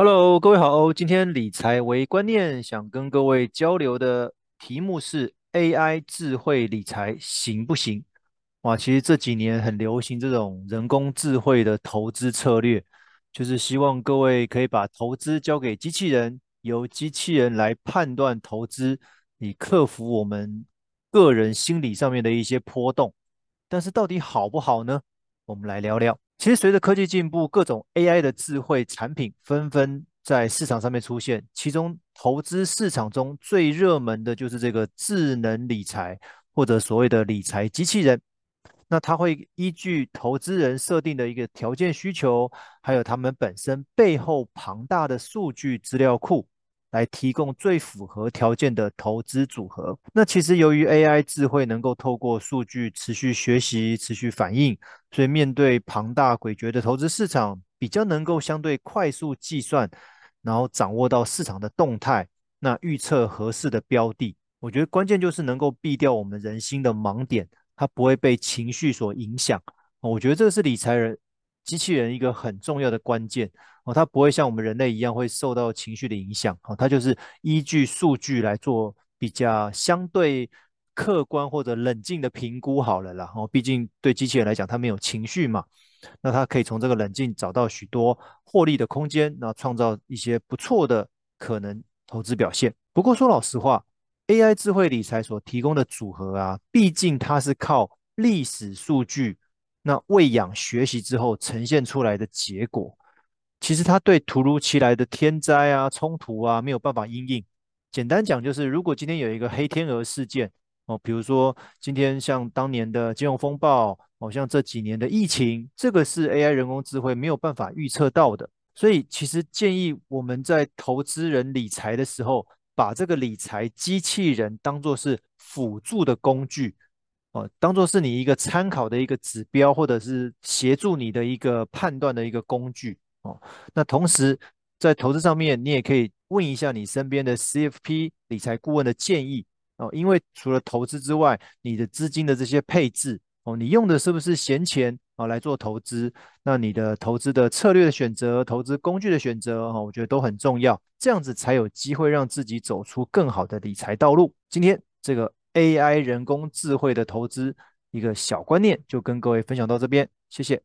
Hello，各位好，今天理财为观念想跟各位交流的题目是 AI 智慧理财行不行？哇，其实这几年很流行这种人工智慧的投资策略，就是希望各位可以把投资交给机器人，由机器人来判断投资，以克服我们个人心理上面的一些波动。但是到底好不好呢？我们来聊聊。其实，随着科技进步，各种 AI 的智慧产品纷纷在市场上面出现。其中，投资市场中最热门的就是这个智能理财，或者所谓的理财机器人。那它会依据投资人设定的一个条件需求，还有他们本身背后庞大的数据资料库。来提供最符合条件的投资组合。那其实由于 AI 智慧能够透过数据持续学习、持续反应，所以面对庞大诡谲的投资市场，比较能够相对快速计算，然后掌握到市场的动态，那预测合适的标的。我觉得关键就是能够避掉我们人心的盲点，它不会被情绪所影响。我觉得这是理财人。机器人一个很重要的关键哦，它不会像我们人类一样会受到情绪的影响哦，它就是依据数据来做比较相对客观或者冷静的评估好了啦。哦，毕竟对机器人来讲，它没有情绪嘛，那它可以从这个冷静找到许多获利的空间，那创造一些不错的可能投资表现。不过说老实话，AI 智慧理财所提供的组合啊，毕竟它是靠历史数据。那喂养学习之后呈现出来的结果，其实它对突如其来的天灾啊、冲突啊没有办法因应。简单讲就是，如果今天有一个黑天鹅事件哦，比如说今天像当年的金融风暴，哦，像这几年的疫情，这个是 AI 人工智慧没有办法预测到的。所以其实建议我们在投资人理财的时候，把这个理财机器人当作是辅助的工具。哦，当做是你一个参考的一个指标，或者是协助你的一个判断的一个工具哦。那同时在投资上面，你也可以问一下你身边的 CFP 理财顾问的建议哦。因为除了投资之外，你的资金的这些配置哦，你用的是不是闲钱啊来做投资？那你的投资的策略的选择、投资工具的选择哈，我觉得都很重要。这样子才有机会让自己走出更好的理财道路。今天这个。AI 人工智慧的投资一个小观念，就跟各位分享到这边，谢谢。